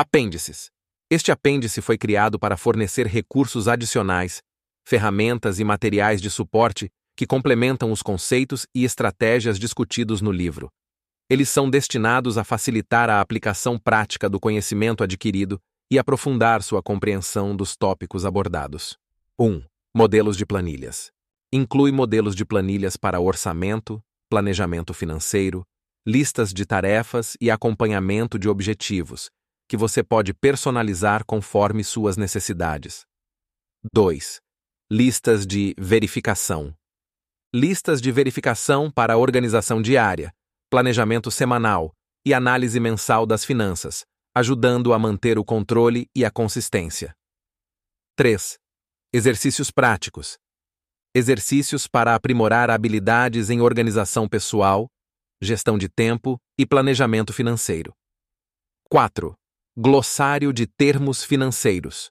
Apêndices. Este apêndice foi criado para fornecer recursos adicionais, ferramentas e materiais de suporte que complementam os conceitos e estratégias discutidos no livro. Eles são destinados a facilitar a aplicação prática do conhecimento adquirido e aprofundar sua compreensão dos tópicos abordados. 1. Modelos de planilhas. Inclui modelos de planilhas para orçamento, planejamento financeiro, listas de tarefas e acompanhamento de objetivos, que você pode personalizar conforme suas necessidades. 2. Listas de verificação. Listas de verificação para organização diária, planejamento semanal e análise mensal das finanças, ajudando a manter o controle e a consistência. 3. Exercícios práticos. Exercícios para aprimorar habilidades em organização pessoal, gestão de tempo e planejamento financeiro. 4. Glossário de termos financeiros.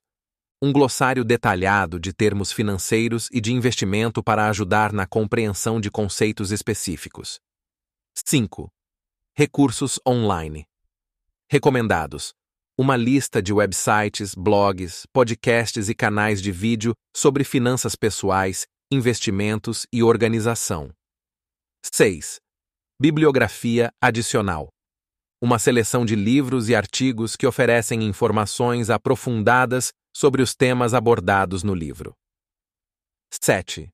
Um glossário detalhado de termos financeiros e de investimento para ajudar na compreensão de conceitos específicos. 5. Recursos online. Recomendados: uma lista de websites, blogs, podcasts e canais de vídeo sobre finanças pessoais, investimentos e organização. 6. Bibliografia adicional. Uma seleção de livros e artigos que oferecem informações aprofundadas sobre os temas abordados no livro. 7.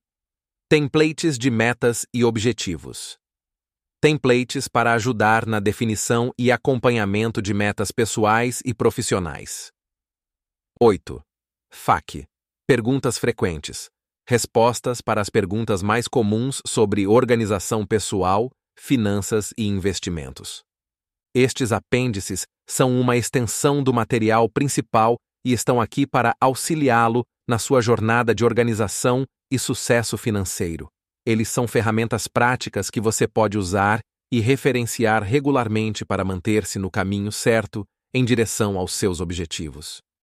Templates de metas e objetivos. Templates para ajudar na definição e acompanhamento de metas pessoais e profissionais. 8. FAQ Perguntas frequentes. Respostas para as perguntas mais comuns sobre organização pessoal, finanças e investimentos. Estes apêndices são uma extensão do material principal e estão aqui para auxiliá-lo na sua jornada de organização e sucesso financeiro. Eles são ferramentas práticas que você pode usar e referenciar regularmente para manter-se no caminho certo em direção aos seus objetivos.